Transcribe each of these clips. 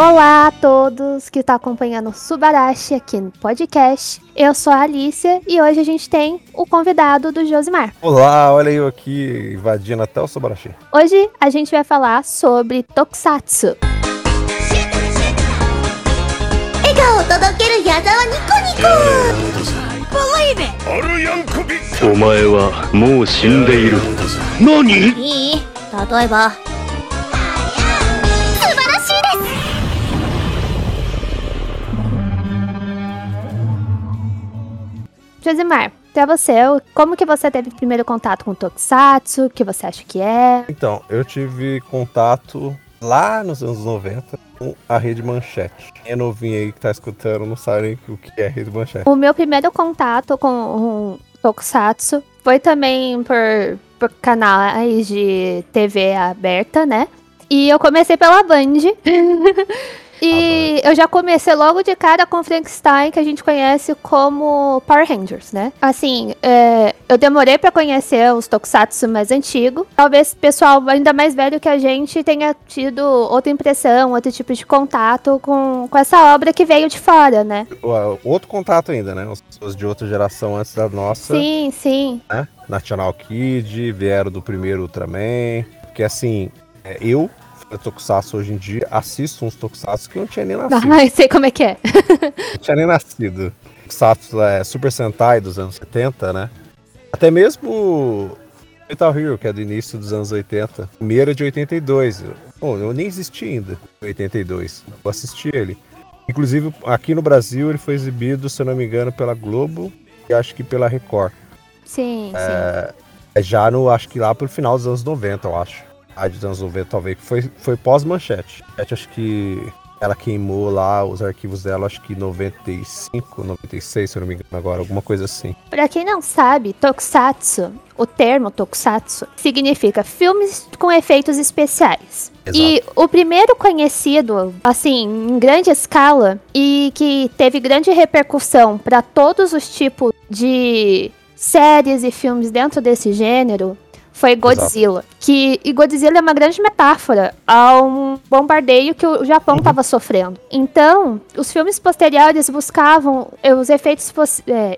Olá a todos que estão acompanhando o Subarashi aqui no podcast. Eu sou a Alicia e hoje a gente tem o convidado do Josimar. Olá, olha eu aqui invadindo até o Subarashi. Hoje a gente vai falar sobre Tokusatsu. 笑顔を届ける矢沢ニコニコお前はもう死んでいる何いい例えば Josimar, pra você, como que você teve primeiro contato com Tokusatsu? O que você acha que é? Então, eu tive contato lá nos anos 90 com a Rede Manchete. Quem é novinho aí que tá escutando não sabe nem o que é Rede Manchete. O meu primeiro contato com o Tokusatsu foi também por, por canais de TV aberta, né? E eu comecei pela Band. e eu já comecei logo de cara com Frankenstein, que a gente conhece como Power Rangers, né? Assim, é, eu demorei pra conhecer os Tokusatsu mais antigos. Talvez o pessoal ainda mais velho que a gente tenha tido outra impressão, outro tipo de contato com, com essa obra que veio de fora, né? Outro contato ainda, né? As pessoas de outra geração antes da nossa, Sim, sim. né? National Kid, vieram do primeiro Ultraman. Porque assim, é, eu, Tokusatsu hoje em dia, assisto uns Tokusatsu que eu não tinha nem nascido. Ai, sei como é que é. não tinha nem nascido. Tokusatsu é Super Sentai dos anos 70, né? Até mesmo Metal Hero, que é do início dos anos 80. Primeiro é de 82. Eu- Bom, eu nem existi ainda em 82. Eu assisti ele. Inclusive, aqui no Brasil, ele foi exibido, se eu não me engano, pela Globo e acho que pela Record. Sim, sim. É já no, acho que lá pro final dos anos 90, eu acho. A dos anos 90, talvez, foi, foi pós-manchete. Manchete, Acho que ela queimou lá os arquivos dela, acho que em 95, 96, se eu não me engano agora, alguma coisa assim. Pra quem não sabe, Tokusatsu, o termo Tokusatsu, significa filmes com efeitos especiais. Exato. E o primeiro conhecido, assim, em grande escala e que teve grande repercussão para todos os tipos de séries e filmes dentro desse gênero foi Godzilla. Que, e Godzilla é uma grande metáfora a um bombardeio que o Japão estava sofrendo. Então, os filmes posteriores buscavam eh, os efeitos,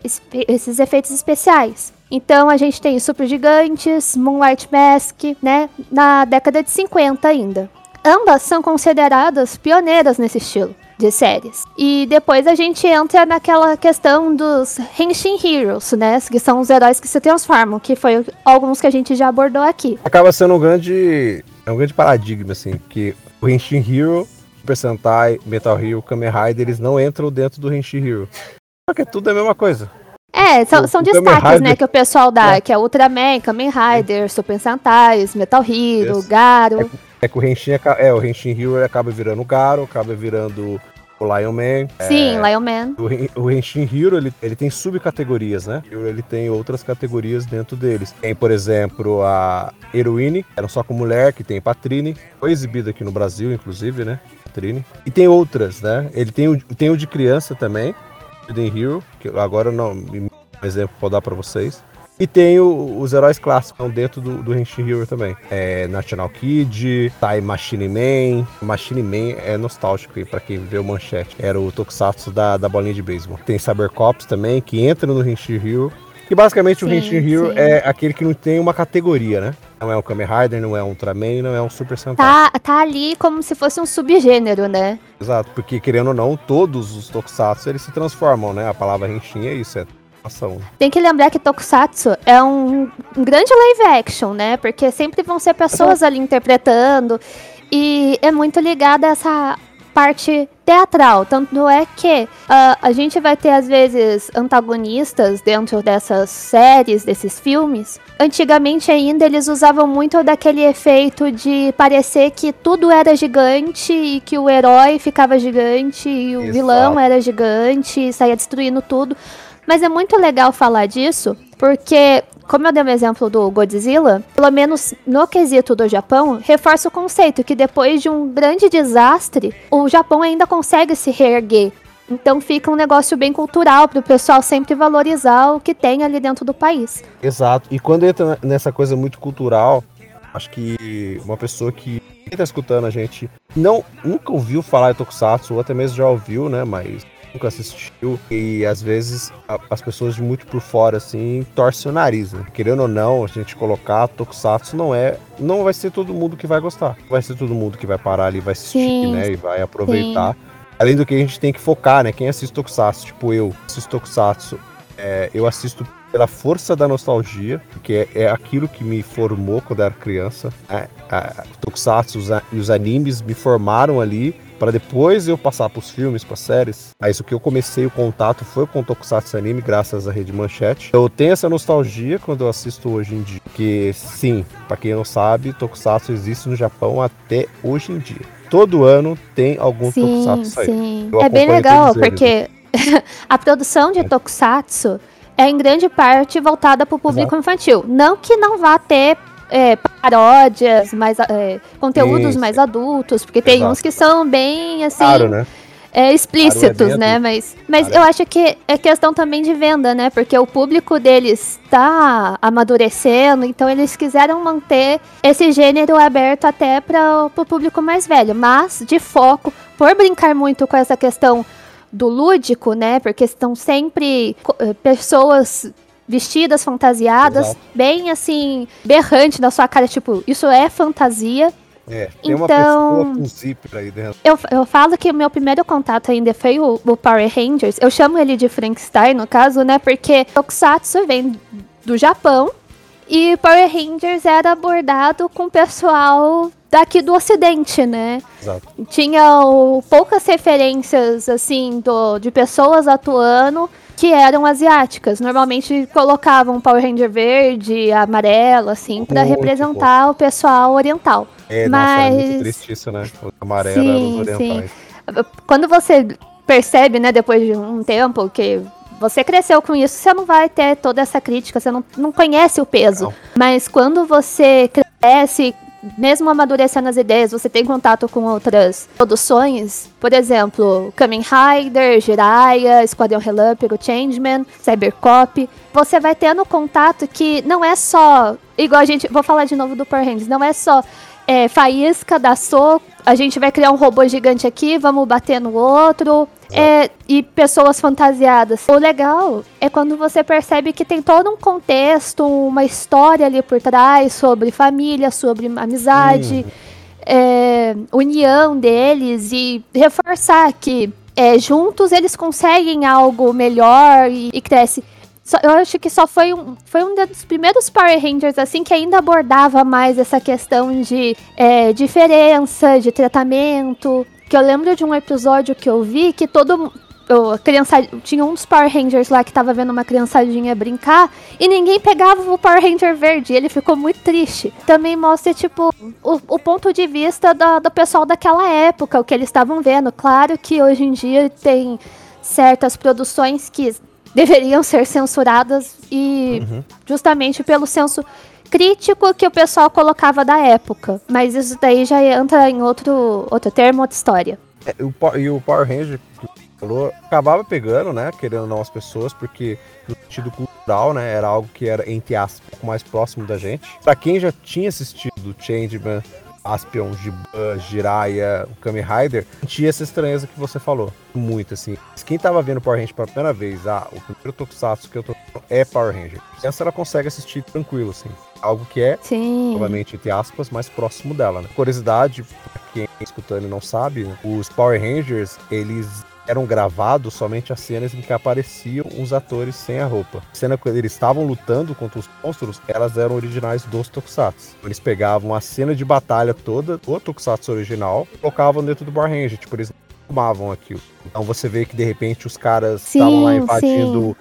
espe- esses efeitos especiais. Então a gente tem Super Gigantes, Moonlight Mask, né, na década de 50 ainda. Ambas são consideradas pioneiras nesse estilo de séries. E depois a gente entra naquela questão dos Henshin Heroes, né, que são os heróis que se transformam, que foi alguns que a gente já abordou aqui. Acaba sendo um grande, é um grande paradigma, assim, que o Henshin Hero, Super Sentai, Metal Hero, Kamen Rider, eles não entram dentro do Henshin Hero. Só que é tudo a mesma coisa. É, são, são destaques, né, que o pessoal dá, É. que é Ultraman, Kamen Rider, Super Sentais, Metal Hero, Isso. Garo. É que o Henshin, é, o Henshin Hero acaba virando o Garo, acaba virando o Lion Man. Sim, Lion Man. O, o Henshin Hero, ele, ele tem subcategorias, né? Ele tem outras categorias dentro deles. Tem, por exemplo, a Heroine, que era só com mulher, que tem Patrine. Foi exibida aqui no Brasil, inclusive, né? Patrine. E tem outras, né? Ele tem o, tem o de criança também, Hidden Hero, que agora não, um exemplo vou dar pra vocês. E tem o- os heróis clássicos que estão dentro do, do Henshin Hero também. É National Kid, Time Machine Man. Machine Man é nostálgico aí pra quem vê o manchete. Era o Tokusatsu da, da bolinha de beisebol. Tem Cybercops também, que entra no Henshin Hero. E basicamente o Sim, Henshin Hero sim. é aquele que não tem uma categoria, né? Não é um Kamen Rider, não é um Ultraman, não é um Super Sentai. Tá, tá ali como se fosse um subgênero, né? Exato, porque querendo ou não, todos os Tokusatsu eles se transformam, né? A palavra Henshin é isso, é Tem que lembrar que Tokusatsu é um, um grande live action, né? Porque sempre vão ser pessoas ali interpretando. E é muito ligada a essa parte teatral. Tanto é que ah, a gente vai ter, às vezes, antagonistas dentro dessas séries, desses filmes. Antigamente ainda eles usavam muito daquele efeito de parecer que tudo era gigante e que o herói ficava gigante e o Exato. vilão era gigante e saía destruindo tudo. Mas é muito legal falar disso, porque, como eu dei o exemplo do Godzilla, pelo menos no quesito do Japão, reforça o conceito que depois de um grande desastre, o Japão ainda consegue se reerguer. Então fica um negócio bem cultural para o pessoal sempre valorizar o que tem ali dentro do país. Exato. E quando entra nessa coisa muito cultural, acho que uma pessoa que quem tá escutando a gente não nunca ouviu falar de Tokusatsu, ou até mesmo já ouviu, né? Mas nunca assistiu. E às vezes a, as pessoas muito por fora, assim, torcem o nariz, né? Querendo ou não, a gente colocar Tokusatsu não é. Não vai ser todo mundo que vai gostar. Vai ser todo mundo que vai parar ali, vai assistir, Sim, né? E vai aproveitar. Além do que a gente tem que focar, né? Quem assiste Tokusatsu, tipo eu, assisto Tokusatsu, é, eu assisto pela força da nostalgia, que é, é aquilo que me formou quando era criança. Né? A, Tokusatsu os, e os animes me formaram ali para depois eu passar para os filmes, para séries. Aí isso que eu comecei o contato foi com o Tokusatsu anime, graças à Rede Manchete. Eu tenho essa nostalgia quando eu assisto hoje em dia, que sim, para quem não sabe, Tokusatsu existe no Japão até hoje em dia. Todo ano tem algum sim, Tokusatsu saindo. É bem legal, porque a produção de Tokusatsu é em grande parte voltada para o público infantil. Não que não vá ter é, paródias, mais, é, conteúdos mais adultos, porque tem Exato. uns que são bem assim. Claro, né? é, explícitos, é bem né? Mas, mas eu acho que é questão também de venda, né? Porque o público deles está amadurecendo, então eles quiseram manter esse gênero aberto até para o público mais velho, mas de foco, por brincar muito com essa questão do lúdico, né? Porque estão sempre eh, pessoas vestidas, fantasiadas, Exato. bem assim, berrante na sua cara, tipo, isso é fantasia. É, tem uma Então- pessoa com zíper aí dentro. Eu, eu falo que o meu primeiro contato ainda foi o, o Power Rangers. Eu chamo ele de Frankenstein, no caso, né? Porque Tokusatsu vem do Japão e Power Rangers era abordado com o pessoal daqui do ocidente, né? Exato. Tinha o- poucas referências, assim, do, de pessoas atuando que eram asiáticas. Normalmente colocavam Power Ranger verde, amarelo, assim, pra Muito representar o pessoal oriental. É, nossa, é muito Mas- triste isso, né? O amarelo Sim, era os orientais. quando você percebe, né, depois de um tempo que você cresceu com isso, você não vai ter toda essa crítica, você não, não conhece o peso. Não. Mas quando você cresce, mesmo amadurecendo as ideias, você tem contato com outras produções, por exemplo, Kamen Rider, Jiraiya, Esquadrão Relâmpago, Changeman, Cybercop, você vai tendo contato que não é só, igual a gente, vou falar de novo do Power Rangers, não é só é, faísca, dá soco, a gente vai criar um robô gigante aqui, vamos bater no outro. É, e pessoas fantasiadas. O legal é quando você percebe que tem todo um contexto, uma história ali por trás sobre família, sobre amizade, é, união deles e reforçar que é, juntos eles conseguem algo melhor e, e cresce. Só- eu acho que só foi um, foi um dos primeiros Power Rangers assim que ainda abordava mais essa questão de é, diferença, de tratamento. Que eu lembro de um episódio que eu vi que todo eu, criança, tinha um dos Power Rangers lá que tava vendo uma criançadinha brincar e ninguém pegava o Power Ranger verde. Ele ficou muito triste. Também mostra, tipo, o, o ponto de vista da- do pessoal daquela época, o que eles estavam vendo. Claro que hoje em dia tem certas produções que deveriam ser censuradas e justamente pelo senso crítico que o pessoal colocava da época. Mas isso daí já entra em outro, outro termo, outra história. É, o Po- e o Power Ranger falou acabava pegando, né? Querendo não as pessoas, porque no sentido cultural, né? Era algo que era, entre aspas, mais próximo da gente. Pra quem já tinha assistido Changeman, Aspion, Giban, Jiraiya, o Kamen Rider, tinha essa estranheza que você falou. Muito, assim. Quem tava vendo Power Ranger pela primeira vez, ah, o primeiro Tokusatsu que eu tô é Power Ranger. Essa ela consegue assistir tranquilo, assim. Algo que é Sim. novamente, entre aspas, mais próximo dela. Né? Curiosidade, pra quem escutando e não sabe, os Power Rangers, eles eram gravados somente as cenas em que apareciam os atores sem a roupa. A cena quando eles estavam lutando contra os monstros, elas eram originais dos Tokusatsu. Eles pegavam a cena de batalha toda do Tokusatsu original e colocavam dentro do Power Ranger, tipo, eles filmavam aquilo. Então você vê que de repente os caras estavam lá Sim, invadindo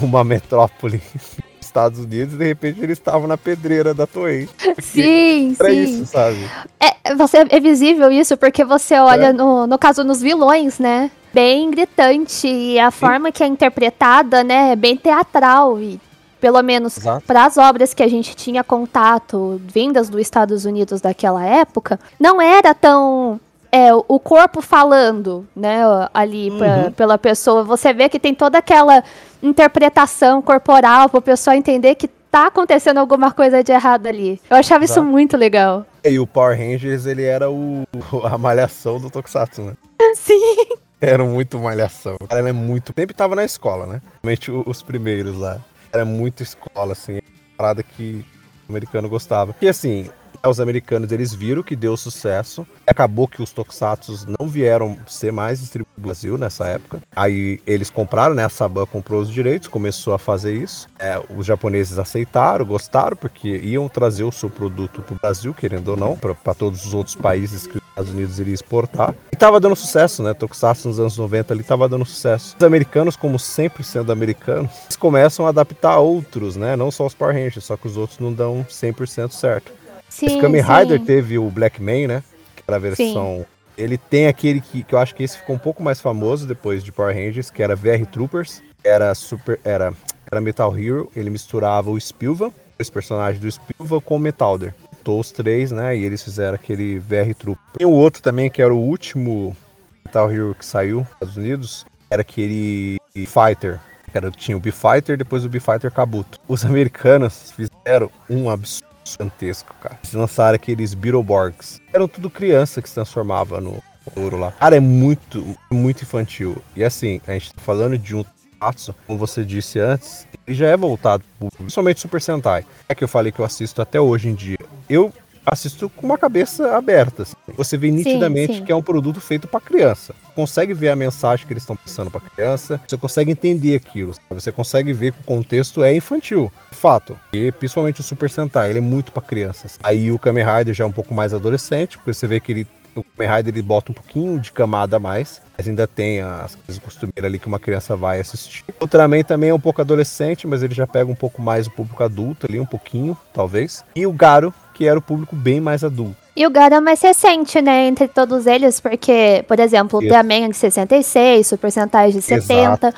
uma metrópole Estados Unidos e de repente eles estavam na pedreira da Toei. Sim, Pra sim. isso, sabe? É, você, é visível isso porque você olha, no, no caso, nos vilões, né? Bem gritante. E a forma que é interpretada, né? É bem teatral. E pelo menos para as obras que a gente tinha contato, vindas dos Estados Unidos daquela época, não era tão. É, o corpo falando, né, ali pra- pela pessoa. Você vê que tem toda aquela interpretação corporal para o pessoal entender que tá acontecendo alguma coisa de errado ali. Eu achava isso muito legal. E o Power Rangers, ele era o a malhação do Tokusatsu, né? Sim. Era muito malhação. O cara é muito. Sempre tava na escola, né? Principalmente os primeiros lá. Era muito escola, assim. Uma parada que o americano gostava. E assim, os americanos eles viram que deu sucesso. Acabou que os Tokusatsu não vieram ser mais distribuídos no Brasil nessa época. Aí eles compraram, né? A Saban comprou os direitos, começou a fazer isso. É, os japoneses aceitaram, gostaram, porque iam trazer o seu produto pro Brasil, querendo ou não, para todos os outros países que os Estados Unidos iria exportar. E tava dando sucesso, né? Tokusatsu nos anos 90 ali tava dando sucesso. Os americanos, como sempre sendo americanos, eles começam a adaptar outros, né? Não só os Power Rangers, só que os outros não dão 100% certo. Sim, Esse Kamen sim. Rider teve o Black Man, né? Que era a versão. Ele tem aquele que, que eu acho que esse ficou um pouco mais famoso depois de Power Rangers, que era VR Troopers. Era super. Era, era Metal Hero. Ele misturava o Spilva, esse personagem do Spilva, com o Metalder. Juntou os três, né? E eles fizeram aquele VR Trooper. Tem o outro também, que era o último Metal Hero que saiu nos Estados Unidos. Era aquele Fighter. Era, tinha o B-Fighter depois o B-Fighter Kabuto. Os americanos fizeram um absurdo gigantesco, cara. Eles lançaram aqueles Beetleborgs. Eram tudo criança que se transformava no ouro lá. Cara, é muito, muito infantil. E assim, a gente tá falando de um Tatsu, como você disse antes, ele já é voltado pro principalmente Super Sentai. É que eu falei que eu assisto até hoje em dia. Eu assisto com uma cabeça aberta. assim. Você vê nitidamente sim. que é um produto feito para criança. Consegue ver a mensagem que eles estão passando para criança, você consegue entender aquilo, sabe? você consegue ver que o contexto é infantil. Fato. E principalmente o Super Sentai, ele é muito para crianças. Aí o Kamen Rider já é um pouco mais adolescente, porque você vê que ele o Kamen Rider ele bota um pouquinho de camada a mais, mas ainda tem as coisas costumeiras ali que uma criança vai assistir. O Ultraman também é um pouco adolescente, mas ele já pega um pouco mais o público adulto ali, um pouquinho, talvez. E o Garo, que era o público bem mais adulto. E o Gara é mais recente, né, entre todos eles, porque, por exemplo, o. Ultraman é de 66, Super Sentai de 70,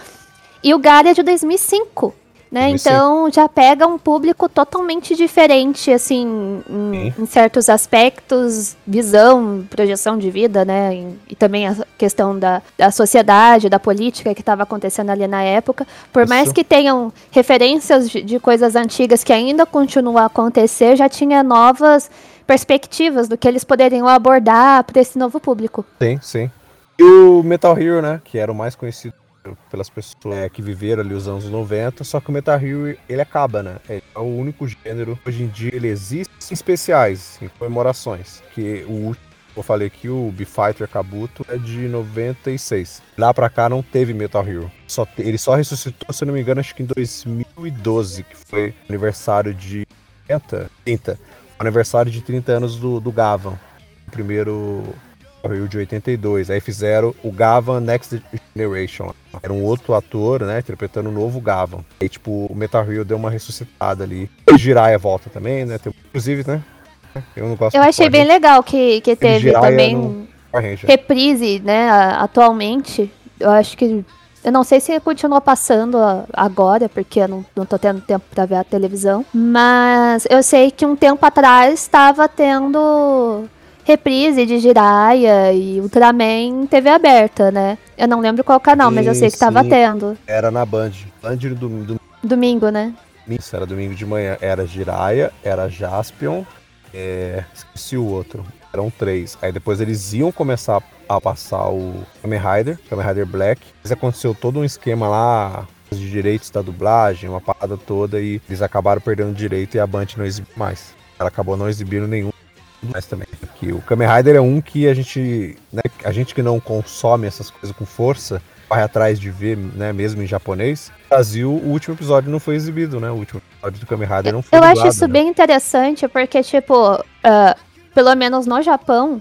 e o Gara é de 2005, né, 2005. então já pega um público totalmente diferente, assim, em, em certos aspectos, visão, projeção de vida, né, e, e também a questão da, da sociedade, da política que estava acontecendo ali na época, por mais Isso. que tenham referências de, de coisas antigas que ainda continuam a acontecer, já tinha novas perspectivas do que eles poderiam abordar para esse novo público. Sim, sim. E o Metal Hero, né? Que era o mais conhecido pelas pessoas é, que viveram ali os anos 90, só que o Metal Hero ele acaba, né? É o único gênero. Hoje em dia ele existe em especiais, em comemorações. Que o último, eu falei que o B-Fighter Kabuto é de 96. Lá pra cá não teve Metal Hero. Só te- ele só ressuscitou, se não me engano, acho que em 2012, que foi aniversário de 30, 30 aniversário de 30 anos do, do Gavan. O primeiro Rio de 82. Aí fizeram o Gavan Next Generation. Era um outro ator, né? Interpretando o novo Gavan. Aí, tipo, o Metal Hero deu uma ressuscitada ali. O Jiraiya volta também, né? Tem- inclusive, né? Eu não gosto Eu achei bem legal que, que teve Jiraiya também no- Ranger. reprise, né, atualmente. Eu acho que. Eu não sei se continua passando agora, porque eu não, não tô tendo tempo pra ver a televisão. Mas eu sei que um tempo atrás estava tendo reprise de Jiraiya e Ultraman em TV aberta, né? Eu não lembro qual canal, mas eu Sim, sei que tava sim. tendo. Era na Band. Band do, do Domingo, né? Isso, era domingo de manhã. Era Jiraiya, era Jaspion, é... esqueci o outro. Eram três. Aí depois eles iam começar a passar o Kamen Rider, Kamen Rider Black. Mas aconteceu todo um esquema lá de direitos da dublagem, uma parada toda, e eles acabaram perdendo direito e a Band não exibiu mais. Ela acabou não exibindo nenhum mais também. Que o Kamen Rider é um que a gente, né, a gente que não consome essas coisas com força, vai atrás de ver, né, mesmo em japonês. No Brasil, o último episódio não foi exibido, né? O último episódio do Kamen Rider não foi Eu acho isso né? bem interessante, porque, tipo, ah, pelo menos no Japão,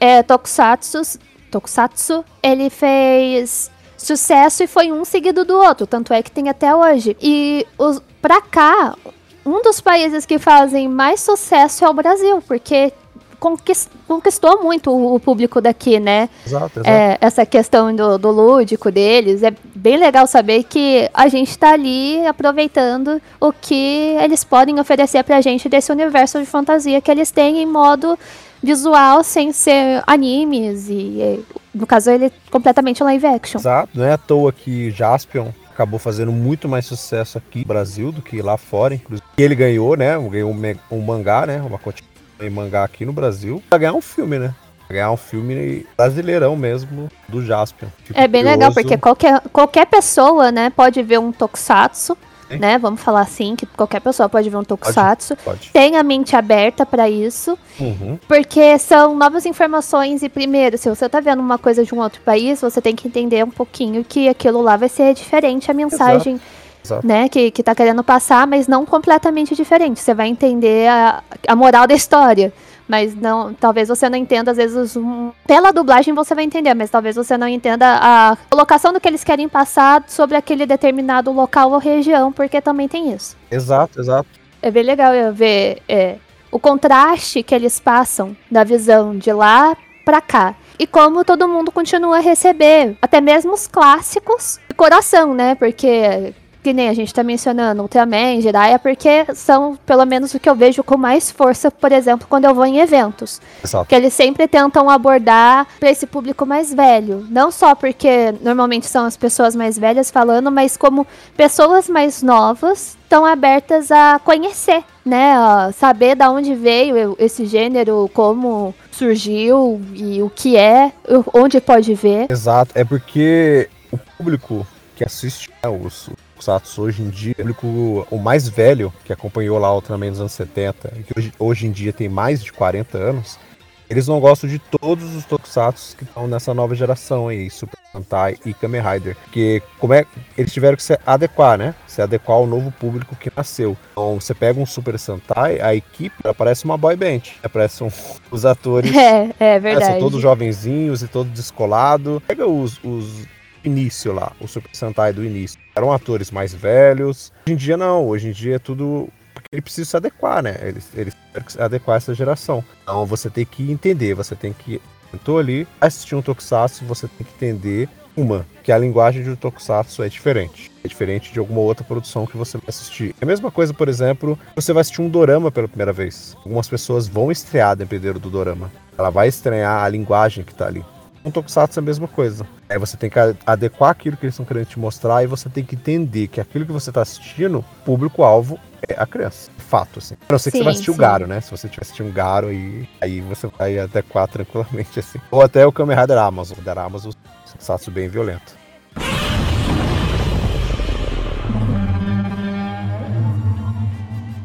é, Tokusatsu, Tokusatsu, ele fez sucesso e foi um seguido do outro, tanto é que tem até hoje. E os, pra cá, um dos países que fazem mais sucesso é o Brasil, porque conquis- conquistou muito o, público daqui, né? Exato, exato. é, essa questão do, do lúdico deles. É bem legal saber que a gente tá ali aproveitando o que eles podem oferecer pra gente desse universo de fantasia que eles têm em modo visual, sem ser animes. E, é, no caso, ele é completamente live action. Exato, não é à toa que Jaspion acabou fazendo muito mais sucesso aqui no Brasil do que lá fora, inclusive. E ele ganhou, né? Ganhou um, um mangá, né? Uma continuação em mangá aqui no Brasil pra ganhar um filme, né? Pra ganhar um filme brasileirão mesmo, do Jaspion. Fico É bem legal, curioso. porque qualquer, qualquer pessoa, né, pode ver um tokusatsu. Né? Vamos falar assim, que qualquer pessoa pode ver um tokusatsu. Pode. Tem a mente aberta pra isso, Uhum. porque são novas informações e primeiro, se você tá vendo uma coisa de um outro país, você tem que entender um pouquinho que aquilo lá vai ser diferente a mensagem, Exato. né, que, que tá querendo passar, mas não completamente diferente. Você vai entender a, a moral da história. Mas não, talvez você não entenda, às vezes, um, pela dublagem você vai entender, mas talvez você não entenda a colocação do que eles querem passar sobre aquele determinado local ou região, porque também tem isso. Exato, exato. É bem legal eu ver é, o contraste que eles passam da visão de lá pra cá. E como todo mundo continua a receber, até mesmo os clássicos de coração, né? Porque, que nem a gente tá mencionando, Ultraman, Jiraiya, porque são, pelo menos, o que eu vejo com mais força, por exemplo, quando eu vou em eventos. Exato. Que eles sempre tentam abordar para esse público mais velho. Não só porque normalmente são as pessoas mais velhas falando, mas como pessoas mais novas estão abertas a conhecer, né? A saber da onde veio esse gênero, como surgiu e o que é, onde pode ver. Exato. É porque o público que assiste né, os Tokusatsu hoje em dia, o público o mais velho, que acompanhou lá o Ultraman nos anos 70, e que hoje, hoje em dia tem mais de 40 anos, eles não gostam de todos os Tokusatsu que estão nessa nova geração aí, Super Sentai e Kamen Rider. Porque como é, eles tiveram que se adequar, né? Se adequar ao novo público que nasceu. Então, você pega um Super Sentai, a equipe parece uma boy band. Né? Parece um, os atores É, é verdade. são todos jovenzinhos e todos descolados. Pega os, os início lá, o Super Sentai do início. Eram atores mais velhos. Hoje em dia não, hoje em dia é tudo. Porque ele precisa se adequar, né? Que se adequar essa geração. Então você tem que entender, você tem que. Entrou ali, assistir um Tokusatsu, você tem que entender uma, que a linguagem de um Tokusatsu é diferente. É diferente de alguma outra produção que você vai assistir. É a mesma coisa, por exemplo, você vai assistir um dorama pela primeira vez. Algumas pessoas vão estrear dependendo do dorama. Ela vai estranhar a linguagem que tá ali. Um Tokusatsu é a mesma coisa. Aí você tem que adequar aquilo que eles estão querendo te mostrar e você tem que entender que aquilo que você tá assistindo, público-alvo é a criança. Fato, assim. A não ser que você vai assistir o sim. Garo, né? Se você tiver assistindo um Garo, aí, aí você vai adequar tranquilamente, assim. Ou até o Kamen Rider Amazon. O da Amazon, um Tokusatsu bem violento.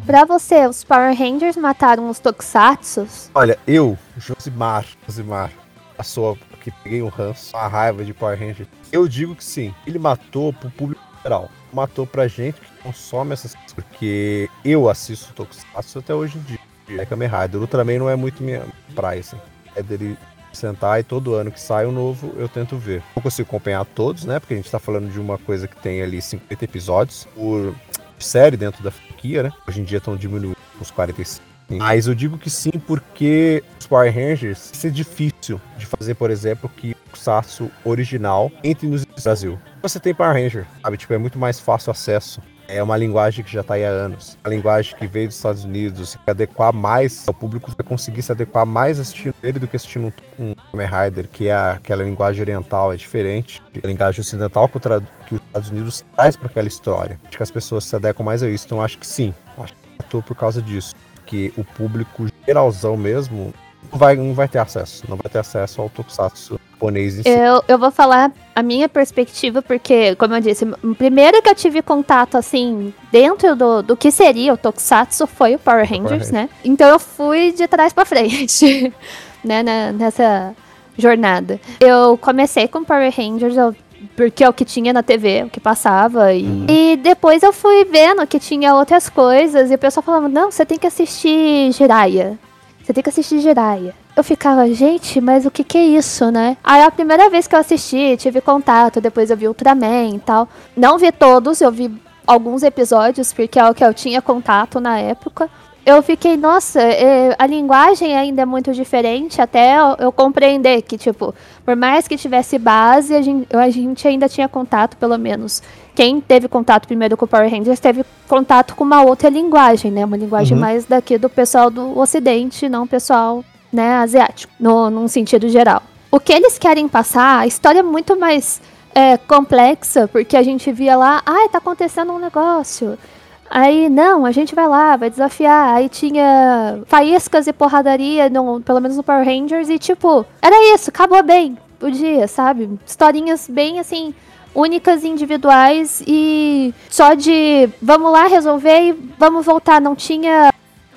Pra você, os Power Rangers mataram os Tokusatsus? Olha, eu, Josimar, Josimar, a sua que peguei um ranço, uma raiva de Power Ranger. Eu digo que sim, ele matou pro público geral. Matou pra gente que consome essas coisas. Porque eu assisto Tokusatsu até hoje em dia. É Kamen Rider. Ultraman não é muito minha praia, assim. É dele sentar e todo ano que sai um novo eu tento ver. Não consigo acompanhar todos, né? Porque a gente tá falando de uma coisa que tem ali 50 episódios por série dentro da franquia, né? Hoje em dia estão diminuindo uns 45. Mas eu digo que sim, porque os Power Rangers, isso é difícil de fazer, por exemplo, que o Satsu original entre no Brasil. Você tem Power Ranger, sabe? Tipo, é muito mais fácil acesso. É uma linguagem que já está aí há anos. A linguagem que veio dos Estados Unidos, se adequar mais, o público vai conseguir se adequar mais assistindo ele do que assistindo um Kamen Rider, que é aquela linguagem oriental, é diferente. A linguagem ocidental que, que os Estados Unidos traz para aquela história. Acho que as pessoas se adequam mais a isso. Então acho que sim. Acho que matou por causa disso. Que o público geralzão mesmo não vai, não vai ter acesso. Não vai ter acesso ao Tokusatsu japonês em si. Eu, eu vou falar a minha perspectiva, porque, como eu disse, o primeiro que eu tive contato, assim, dentro do, do que seria o Tokusatsu foi o Power Rangers, Rangers. né? Então eu fui de trás pra frente, né, nessa jornada. Eu comecei com Power Rangers, eu- porque é o que tinha na TV, o que passava, e, e depois eu fui vendo que tinha outras coisas, e o pessoal falava, não, você tem que assistir Jiraiya. Você tem que assistir Jiraiya. Eu ficava, gente, mas o que que é isso, né? Aí a primeira vez que eu assisti, tive contato, depois eu vi Ultraman e tal. Não vi todos, eu vi alguns episódios, porque é o que eu tinha contato na época. Eu fiquei, nossa, é, a linguagem ainda é muito diferente, até eu, compreender que, tipo, por mais que tivesse base, a gente, a gente ainda tinha contato, pelo menos. Quem teve contato primeiro com o Power Rangers teve contato com uma outra linguagem, né? Uma linguagem Uhum. mais daqui do pessoal do Ocidente, não pessoal né, asiático, no, num sentido geral. O que eles querem passar, a história é muito mais é, complexa, porque a gente via lá, ai, tá acontecendo um negócio. Aí, não, a gente vai lá, vai desafiar. Aí tinha faíscas e porradaria, no, pelo menos no Power Rangers, e tipo, era isso, acabou bem o dia, sabe? Historinhas bem assim, únicas individuais e só de vamos lá resolver e vamos voltar. Não tinha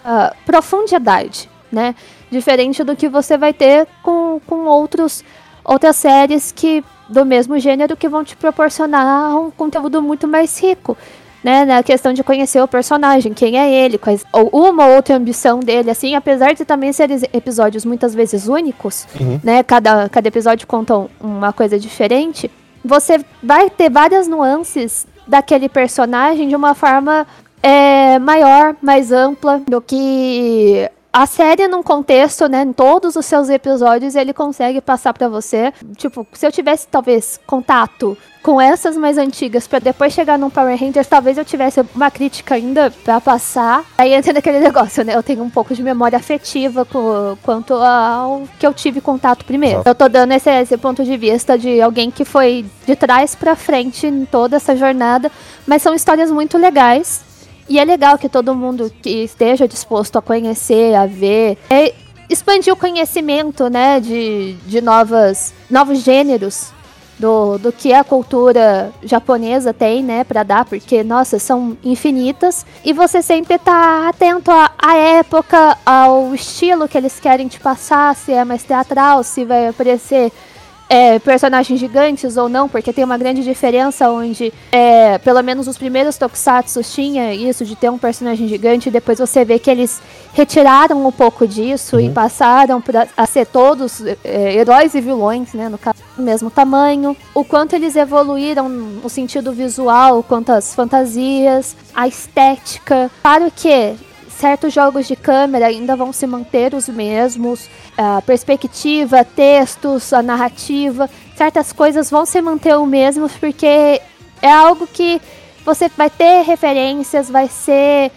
uh, profundidade, né? Diferente do que você vai ter com, com outros, outras séries que do mesmo gênero que vão te proporcionar um conteúdo muito mais rico. Né, na questão de conhecer o personagem, quem é ele, quais, ou uma ou outra ambição dele, assim, apesar de também serem episódios muitas vezes únicos, uhum. né, cada, cada episódio conta uma coisa diferente, você vai ter várias nuances daquele personagem de uma forma é, maior, mais ampla do que a série num contexto, né, em todos os seus episódios, ele consegue passar para você. Tipo, se eu tivesse talvez contato com essas mais antigas para depois chegar num Power Rangers, talvez eu tivesse uma crítica ainda para passar. Aí entra naquele negócio, né? Eu tenho um pouco de memória afetiva com, quanto ao que eu tive contato primeiro. Eu tô dando esse, esse ponto de vista de alguém que foi de trás para frente em toda essa jornada, mas são histórias muito legais e é legal que todo mundo que esteja disposto a conhecer, a ver, é expandir o conhecimento, né, de, de novas, novos gêneros do, do que a cultura japonesa tem, né, para dar, porque, nossa, são infinitas. E você sempre tá atento à, à época, ao estilo que eles querem te passar, se é mais teatral, se vai aparecer é, personagens gigantes ou não, porque tem uma grande diferença onde, é, pelo menos os primeiros Tokusatsu tinha isso de ter um personagem gigante, e depois você vê que eles retiraram um pouco disso uhum. e passaram pra, a ser todos é, heróis e vilões, né, no caso, do mesmo tamanho. O quanto eles evoluíram no sentido visual, quanto às fantasias, a estética. Claro que certos jogos de câmera ainda vão se manter os mesmos, a perspectiva, textos, a narrativa, certas coisas vão se manter o mesmo porque é algo que você vai ter referências, vai ser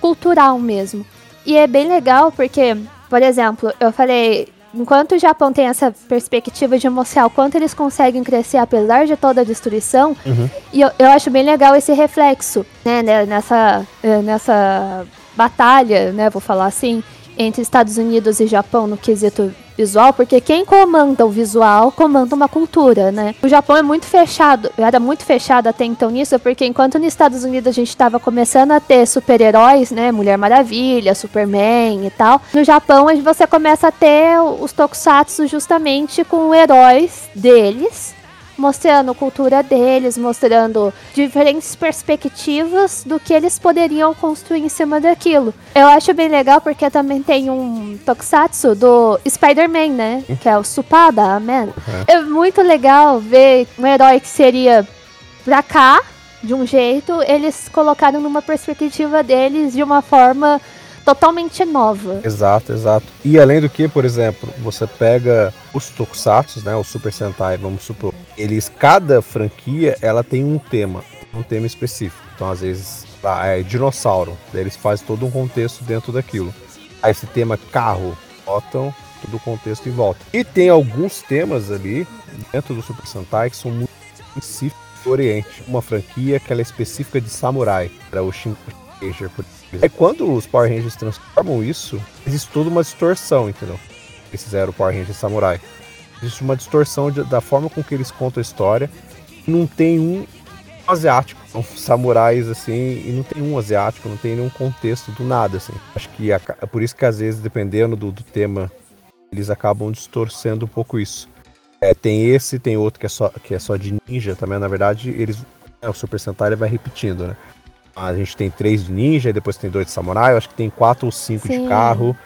cultural mesmo. E é bem legal porque, por exemplo, eu falei, enquanto o Japão tem essa perspectiva de mostrar o quanto eles conseguem crescer apesar de toda a destruição, uhum. e eu, eu acho bem legal esse reflexo, né, né nessa, eh, nessa batalha, né, vou falar assim, entre Estados Unidos e Japão no quesito visual, porque quem comanda o visual comanda uma cultura, né? O Japão é muito fechado, era muito fechado até então nisso, porque enquanto nos Estados Unidos a gente estava começando a ter super-heróis, né? Mulher Maravilha, Superman e tal, no Japão você começa a ter os tokusatsu justamente com heróis deles mostrando a cultura deles, mostrando diferentes perspectivas do que eles poderiam construir em cima daquilo. Eu acho bem legal porque também tem um tokusatsu do Spider-Man, né? Que é o Supada Man. Uhum. É muito legal ver um herói que seria pra cá, de um jeito, eles colocaram numa perspectiva deles de uma forma totalmente nova. Exato, exato. E além do que, por exemplo, você pega os tokusatsu, né, o Super Sentai, vamos supor, eles cada franquia, ela tem um tema, um tema específico. Então, às vezes, é dinossauro, daí eles fazem todo um contexto dentro daquilo. Aí esse tema carro, botam todo o contexto em volta. E tem alguns temas ali dentro do Super Sentai que são muito específicos do Oriente. Uma franquia que ela é específica de samurai, para o Shin por é quando os Power Rangers transformam isso, existe toda uma distorção, entendeu? Eles fizeram o Power Ranger Samurai. Existe uma distorção de, da forma com que eles contam a história. Não tem um asiático, são samurais assim, e não tem um asiático, não tem nenhum contexto do nada, assim. Acho que é por isso que às vezes, dependendo do, do tema, eles acabam distorcendo um pouco isso. É, tem esse, tem outro que é só, que é só de ninja também, na verdade, eles. É, o Super Sentai vai repetindo, né? A gente tem três de ninja, depois tem dois de samurai, eu acho que tem quatro ou cinco Sim. de carro.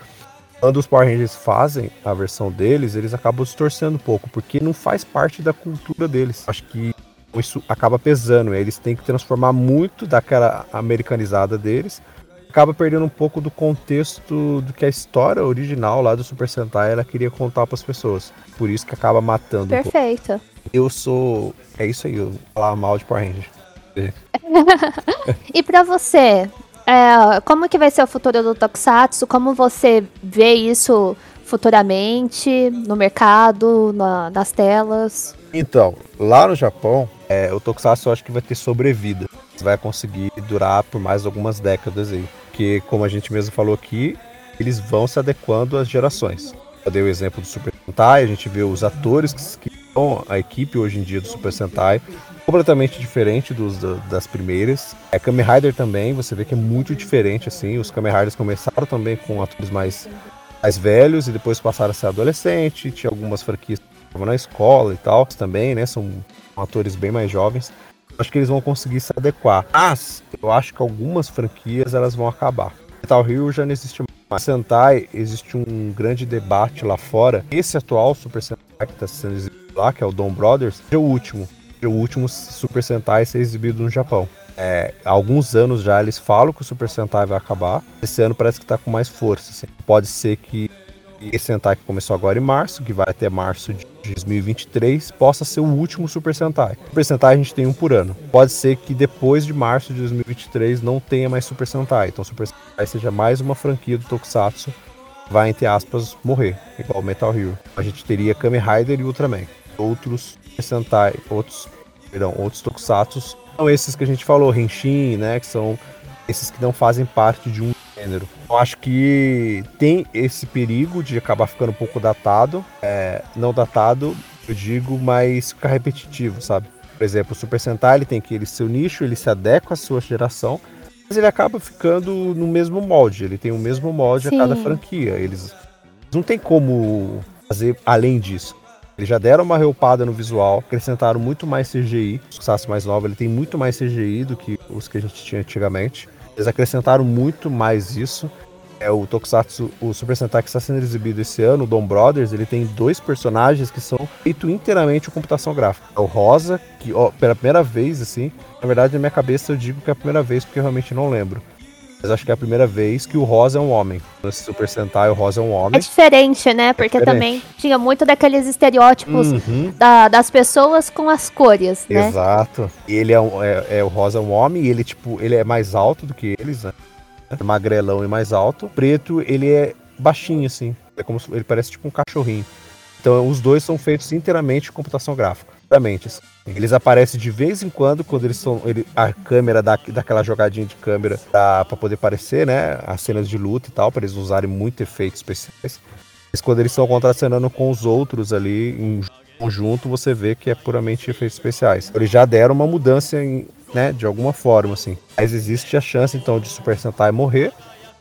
Quando os Power Rangers fazem a versão deles, eles acabam distorcendo um pouco, porque não faz parte da cultura deles. Acho que isso acaba pesando, eles têm que transformar muito daquela americanizada deles. Acaba perdendo um pouco do contexto do que a história original lá do Super Sentai ela queria contar para as pessoas. Por isso que acaba matando. Perfeito. Um eu sou. É isso aí, eu falar mal de Power Rangers. e para você, é, como que vai ser o futuro do Tokusatsu? Como você vê isso futuramente no mercado, na, nas telas? Então, lá no Japão, é, o Tokusatsu eu acho que vai ter sobrevida. Vai conseguir durar por mais algumas décadas aí. Porque, como a gente mesmo falou aqui, eles vão se adequando às gerações. Eu dei o exemplo do Super Sentai, a gente vê os atores que, que são a equipe hoje em dia do Super Sentai, completamente diferente dos das primeiras. É Kamen Rider também, você vê que é muito diferente assim. Os Kamen Riders começaram também com atores mais mais velhos e depois passaram a ser adolescente. Tinha algumas franquias que estavam na escola e tal também, né? São atores bem mais jovens. Acho que eles vão conseguir se adequar. Mas eu acho que algumas franquias elas vão acabar. Metal Hero já não existe mais. Sentai, existe um grande debate lá fora. Esse atual Super Sentai que está sendo exibido lá, que é o Dom Brothers, é o último. O último Super Sentai ser exibido no Japão. É, há alguns anos já eles falam que o Super Sentai vai acabar. Esse ano parece que está com mais força. Assim. Pode ser que esse Sentai que começou agora em março, que vai até março de 2023, possa ser o último Super Sentai. Super Sentai a gente tem um por ano. Pode ser que depois de março de 2023 não tenha mais Super Sentai. Então Super Sentai seja mais uma franquia do Tokusatsu vai, entre aspas, morrer, igual Metal Hero. A gente teria Kamen Rider e Ultraman. Outros Sentai, outros, perdão, outros Tokusatsu são esses que a gente falou, Henshin, né, que são esses que não fazem parte de um gênero. Eu acho que tem esse perigo de acabar ficando um pouco datado. É, não datado, eu digo, mas ficar repetitivo, sabe? Por exemplo, o Super Sentai ele tem que ele seu nicho, ele se adequa à sua geração, mas ele acaba ficando no mesmo molde. Ele tem o mesmo molde Sim. a cada franquia. Eles não tem como fazer além disso. Eles já deram uma reupada no visual, acrescentaram muito mais CGI. O Sassi mais novo ele tem muito mais CGI do que os que a gente tinha antigamente. Eles acrescentaram muito mais isso. É o Tokusatsu, o Super Sentai que está sendo exibido esse ano, o Dom Brothers, ele tem dois personagens que são feitos inteiramente com computação gráfica. É o Rosa, que ó, pela primeira vez, assim, na verdade na minha cabeça eu digo que é a primeira vez porque eu realmente não lembro. Mas acho que é a primeira vez que o Rosa é um homem. Nesse Super Sentai, o Rosa é um homem. É diferente, né? Porque é diferente. também tinha muito daqueles estereótipos uhum. da, das pessoas com as cores, né? Exato. E ele é, um, é, é, o Rosa é um homem e ele, tipo, ele é mais alto do que eles, né? É magrelão e mais alto. O preto, ele é baixinho, assim. É como se, ele parece tipo um cachorrinho. Então, os dois são feitos inteiramente de computação gráfica. Inteiramente. Assim. Eles aparecem de vez em quando, quando eles são. Ele, a câmera dá daquela jogadinha de câmera para poder aparecer, né? As cenas de luta e tal, para eles usarem muito efeitos especiais. Mas quando eles estão contracenando com os outros ali em conjunto, você vê que é puramente efeitos especiais. Eles já deram uma mudança em, né, de alguma forma, assim. Mas existe a chance, então, de Super Sentai morrer.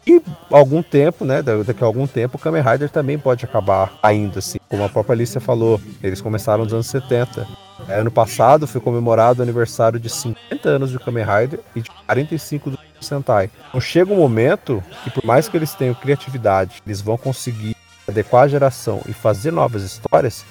E algum tempo, né? Daqui a algum tempo, o Kamen Rider também pode acabar ainda, assim. Como a própria Alicia falou, eles começaram nos anos 70. É, ano passado foi comemorado o aniversário de 50 anos do Kamen Rider e de 45 do Sentai. Então chega um momento que, por mais que eles tenham criatividade, eles vão conseguir adequar a geração e fazer novas histórias,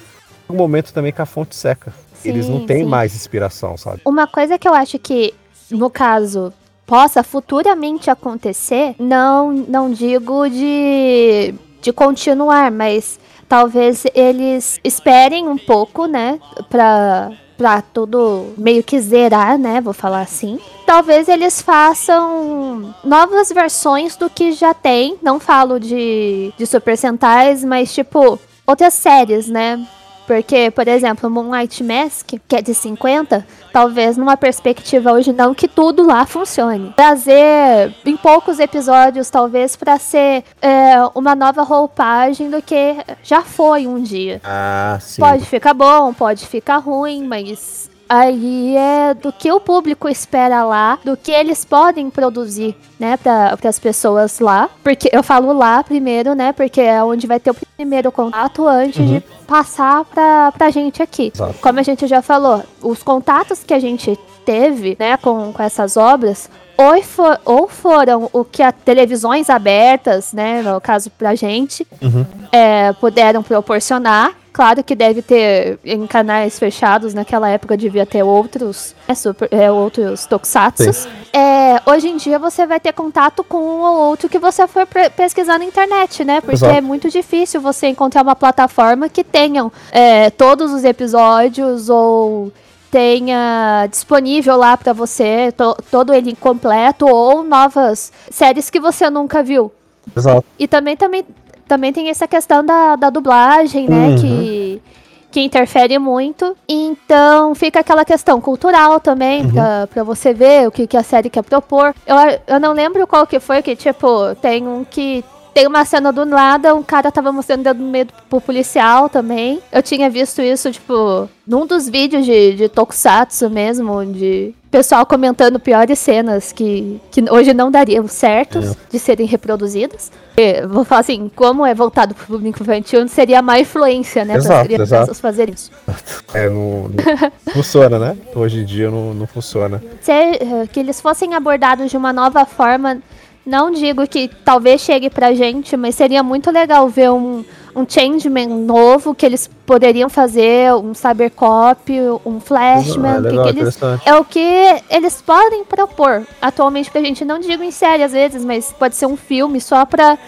um momento também que a fonte seca. Sim, eles não têm sim. mais inspiração, sabe? Uma coisa que eu acho que, no caso, possa futuramente acontecer, não, não digo de, de continuar, mas talvez eles esperem um pouco, né, pra, pra tudo meio que zerar, né, vou falar assim. Talvez eles façam novas versões do que já tem, não falo de, de Super Sentais, mas tipo, outras séries, né, porque, por exemplo, Moonlight Mask, que é de 50, talvez numa perspectiva hoje não que tudo lá funcione. Trazer em poucos episódios, talvez, para ser é, uma nova roupagem do que já foi um dia. Ah, sim. Pode ficar bom, pode ficar ruim, mas aí é do que o público espera lá, do que eles podem produzir, né, para as pessoas lá. Porque eu falo lá primeiro, né, porque é onde vai ter o primeiro contato antes uhum. de passar pra, pra gente aqui. Exato. Como a gente já falou, os contatos que a gente teve, né, com, com essas obras, ou, for, ou foram o que as televisões abertas, né, no caso pra gente, uhum. é, puderam proporcionar, Claro que deve ter em canais fechados, naquela época devia ter outros, é, super, é, outros tokusatsus. É, hoje em dia você vai ter contato com um ou outro que você for pesquisar na internet, né? Porque Exato. é muito difícil você encontrar uma plataforma que tenham é, todos os episódios ou tenha disponível lá para você to, todo ele completo ou novas séries que você nunca viu. Exato. E também, também também tem essa questão da, da dublagem, né? Uhum. Que, que interfere muito. Então fica aquela questão cultural também, uhum. pra, pra você ver o que, que a série quer propor. Eu, eu não lembro qual que foi, que tipo, tem um que tem uma cena do nada, um cara tava mostrando dedo no meio pro policial também. Eu tinha visto isso, tipo, num dos vídeos de, de Tokusatsu mesmo, de pessoal comentando piores cenas que, que hoje não dariam certo é. de serem reproduzidas. E, vou falar assim, como é voltado pro público infantil, seria má influência, né, para as crianças fazerem isso. É, não, não funciona, né? Hoje em dia não, não funciona. Se, eh, que eles fossem abordados de uma nova forma não digo que talvez chegue pra gente, mas seria muito legal ver um, um Changeman novo que eles poderiam fazer, um Cybercop, um Flashman. É, legal, que que eles, é o que eles podem propor atualmente pra gente. Não digo em série às vezes, mas pode ser um filme só pra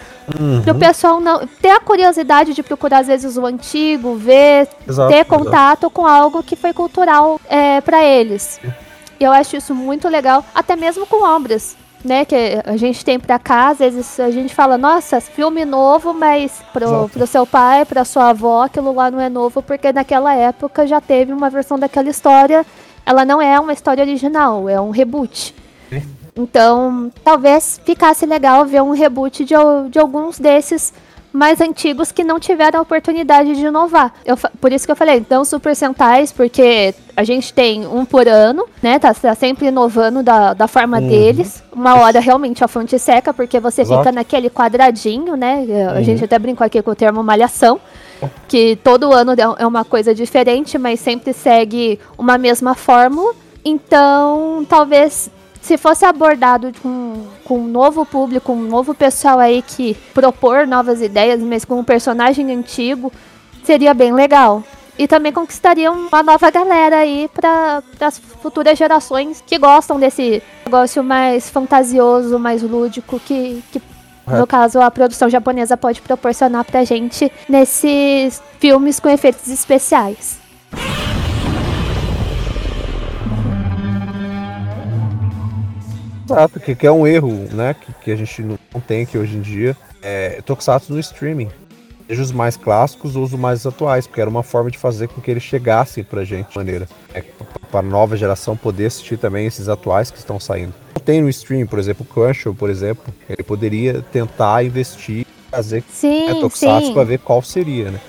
uhum. o pessoal não ter a curiosidade de procurar às vezes o antigo, ver, exato, ter contato exato. com algo que foi cultural é, para eles. Eu acho isso muito legal, até mesmo com obras né, que a gente tem pra cá, às vezes a gente fala, nossa, filme novo, mas pro, pro seu pai, pra sua avó, aquilo lá não é novo, porque naquela época já teve uma versão daquela história, ela não é uma história original, é um reboot. Então, talvez ficasse legal ver um reboot de, de alguns desses mais antigos que não tiveram a oportunidade de inovar. Eu, por isso que eu falei, então Super Sentais, porque a gente tem um por ano, né? Tá, tá sempre inovando da, da forma uhum. deles. Uma hora realmente a fonte seca, porque você Exato. fica naquele quadradinho, né? A uhum. gente até brincou aqui com o termo malhação. Que todo ano é, é uma coisa diferente, mas sempre segue uma mesma fórmula. Então, talvez se fosse abordado com, com um novo público, um novo pessoal aí que propor novas ideias, mas com um personagem antigo, seria bem legal. E também conquistaria uma nova galera aí para as futuras gerações que gostam desse negócio mais fantasioso, mais lúdico, que, que no caso a produção japonesa pode proporcionar pra gente nesses filmes com efeitos especiais. Exato, que, que é um erro, né? Que, que a gente não tem aqui hoje em dia. É Tokusatsu no streaming. Seja os mais clássicos ou os mais atuais, porque era uma forma de fazer com que eles chegassem pra gente de maneira. É, para a nova geração poder assistir também esses atuais que estão saindo. Tem no stream, por exemplo, o Crunchyroll, por exemplo, ele poderia tentar investir fazer sim, né, Tokusatsu para ver qual seria, né?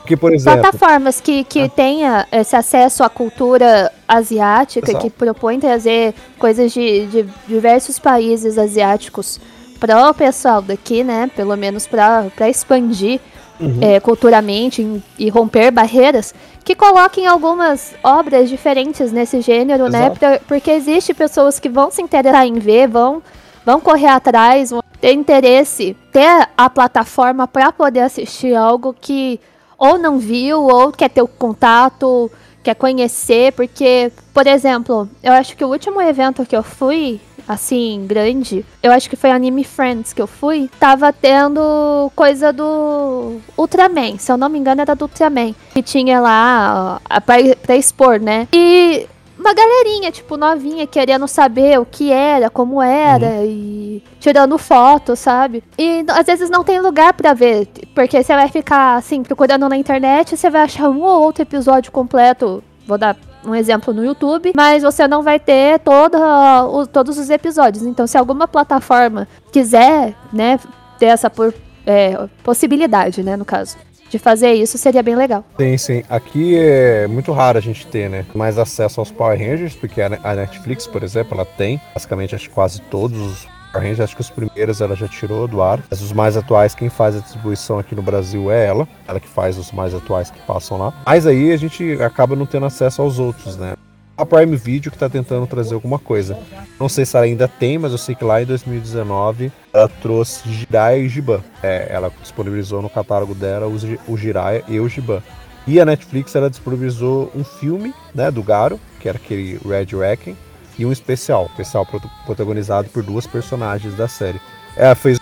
Porque, por exemplo. Plataformas que, que ah. tenha esse acesso à cultura asiática, Exato. que propõem trazer coisas de, de diversos países asiáticos para o pessoal daqui, né? Pelo menos para expandir uhum. é, culturalmente e romper barreiras, que coloquem algumas obras diferentes nesse gênero, né, Exato. né? Pra, porque existe pessoas que vão se interessar em ver, vão, vão correr atrás, vão ter interesse, ter a plataforma para poder assistir algo que ou não viu, ou quer ter o contato, quer conhecer, porque, por exemplo, eu acho que o último evento que eu fui, assim, grande, eu acho que foi Anime Friends que eu fui, tava tendo coisa do Ultraman, se eu não me engano era do Ultraman, que tinha lá pra, expor, né? E uma galerinha, tipo, novinha, querendo saber o que era, como era, uhum. e tirando foto, sabe? E às vezes não tem lugar para ver, porque você vai ficar, assim, procurando na internet, você vai achar um ou outro episódio completo. Vou dar um exemplo no YouTube, mas você não vai ter todo, o, todos os episódios. Então, se alguma plataforma quiser, né, ter essa por, é, possibilidade, né, no caso, de fazer isso seria bem legal. Sim, sim. Aqui é muito raro a gente ter, né, mais acesso aos Power Rangers, porque a Netflix, por exemplo, ela tem basicamente acho quase todos os Power Rangers, acho que os primeiros ela já tirou do ar. Mas os mais atuais, quem faz a distribuição aqui no Brasil é ela. Ela que faz os mais atuais que passam lá. Mas aí a gente acaba não tendo acesso aos outros, né? A Prime Video que está tentando trazer alguma coisa. Não sei se ela ainda tem, mas eu sei que lá em 2019 ela trouxe Jiraiya e Giban. É, ela disponibilizou no catálogo dela o Jiraiya e o Giban. E a Netflix ela disponibilizou um filme né, do Garo, que era aquele Red Wrecking, e um especial, especial protagonizado por duas personagens da série. Ela fez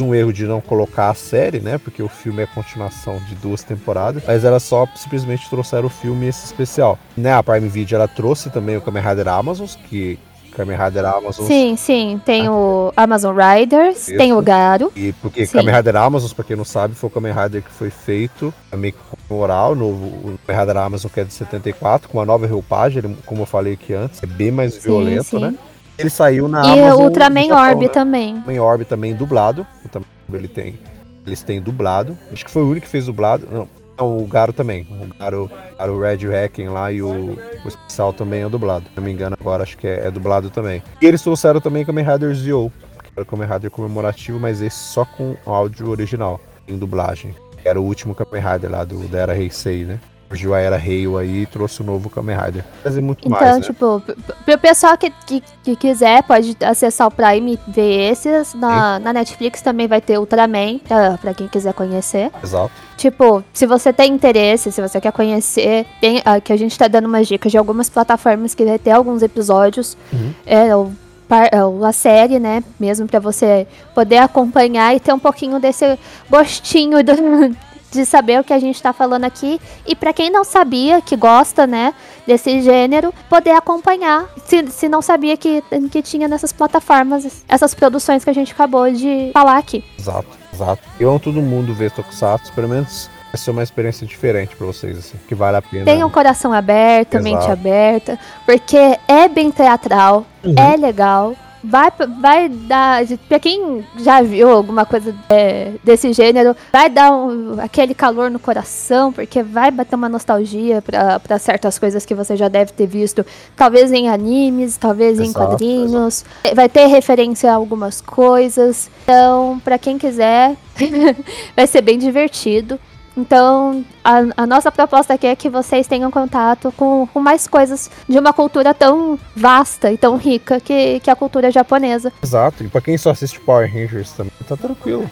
um erro de não colocar a série, né? Porque o filme é continuação de duas temporadas, mas ela só simplesmente trouxeram o filme esse especial. Né, a Prime Video ela trouxe também o Kamen Rider Amazon, que Kamen Rider Amazon. Sim, sim. Tem o Amazon Riders, Isso. tem o Garo. E porque Sim. Kamen Rider Amazon, pra quem não sabe, foi o Kamen Rider que foi feito é meio que com oral, novo, o Kamen Rider Amazon que é de 74, com uma nova roupagem, como eu falei aqui antes, é bem mais Sim, violento, sim. né? Ele saiu na E Amazon. o Ultraman Japão, Orb né? também. Ultraman Orb também dublado. O ele tem, eles têm dublado. Acho que foi o único que fez dublado. Não, o Garo também. O Garo, Garo Red Hacking lá e o, o especial também é dublado. Se não me engano agora, acho que é, é dublado também. E eles trouxeram também Kamen Rider Zio, que era o Kamen Rider comemorativo, mas esse só com áudio original, em dublagem. Era o último Kamen Rider lá do, da Era Heisei, né? Surgiu a Era Heio aí e trouxe o novo Kamen Rider. Fazer muito Então, mais, né? tipo, p- pro pessoal que, que, que quiser, pode acessar o Prime e ver esses. Na, na Netflix também vai ter Ultraman, pra, pra quem quiser conhecer. Exato. Tipo, se você tem interesse, se você quer conhecer, tem, ah, que a gente tá dando umas dicas de algumas plataformas que vai ter alguns episódios. Uhum. É, o, par- é, o- a série, né? Mesmo pra você poder acompanhar e ter um pouquinho desse gostinho do- de saber o que a gente tá falando aqui. E pra quem não sabia, que gosta, né, desse gênero, poder acompanhar. Se, se não sabia que, que tinha nessas plataformas essas produções que a gente acabou de falar aqui. Exato, exato. Eu amo todo mundo ver Tokusatsu, pelo menos vai ser uma experiência diferente pra vocês, assim, que vale a pena. Tenha um coração aberto, Exato. mente aberta, porque é bem teatral, Uhum. é legal. Vai, vai dar. Pra quem já viu alguma coisa é, desse gênero, vai dar um- aquele calor no coração, porque vai bater uma nostalgia pra pra certas coisas que você já deve ter visto, talvez em animes, talvez em Exato, quadrinhos. Vai ter referência a algumas coisas. Então, pra quem quiser, vai ser bem divertido. Então, a, a nossa proposta aqui é que vocês tenham contato com, com mais coisas de uma cultura tão vasta e tão rica que, que a cultura japonesa. Exato. E pra quem só assiste Power Rangers também, tá tranquilo.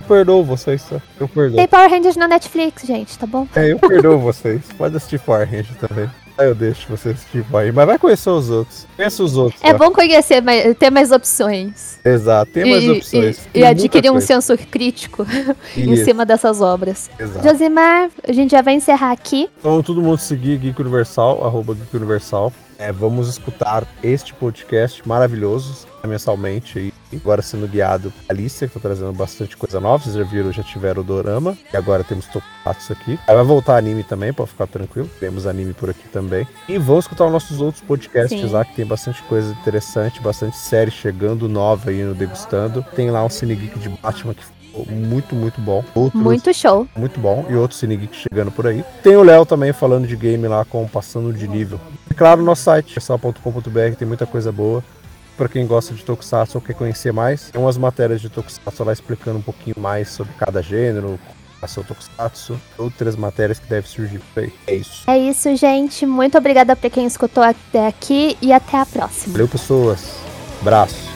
Eu perdoo vocês, tá? Eu perdoo. Tem Power Rangers na Netflix, gente, tá bom? É, eu perdoo vocês. Pode assistir Power Rangers também. Aí eu deixo você assistir Power Mas vai conhecer os outros. Conheça os outros. É tá? bom conhecer, mais, ter mais opções. Exato. Tem mais e, opções. e- e adquirir um coisa. senso crítico em cima dessas obras. Exato. Josimar, a gente já vai encerrar aqui. Então, todo mundo seguir Geek Universal, arroba Geek Universal. É, vamos escutar este podcast maravilhoso mensalmente aí. Agora sendo guiado a Alicia, que tá trazendo bastante coisa nova. Vocês já viram, já tiveram o Dorama. E agora temos Tokusatsu aqui. Aí vai voltar anime também, pode ficar tranquilo. Temos anime por aqui também. E vamos escutar os nossos outros podcasts Sim. lá, que tem bastante coisa interessante, bastante série chegando nova aí no Degustando. Tem lá um Cine Geek de Batman que ficou muito, muito bom. Outros Muito show. muito bom. E outro Cine Geek chegando por aí. Tem o Léo também falando de game lá com Passando de Nível. E claro, nosso site, pessoal.com.br, tem muita coisa boa. Pra quem gosta de Tokusatsu ou quer conhecer mais, tem umas matérias de Tokusatsu lá explicando um pouquinho mais sobre cada gênero, a seu Tokusatsu, outras matérias que devem surgir por aí. É isso. É isso, gente. Muito obrigada pra quem escutou até aqui e até a próxima. Valeu, pessoas. Abraço.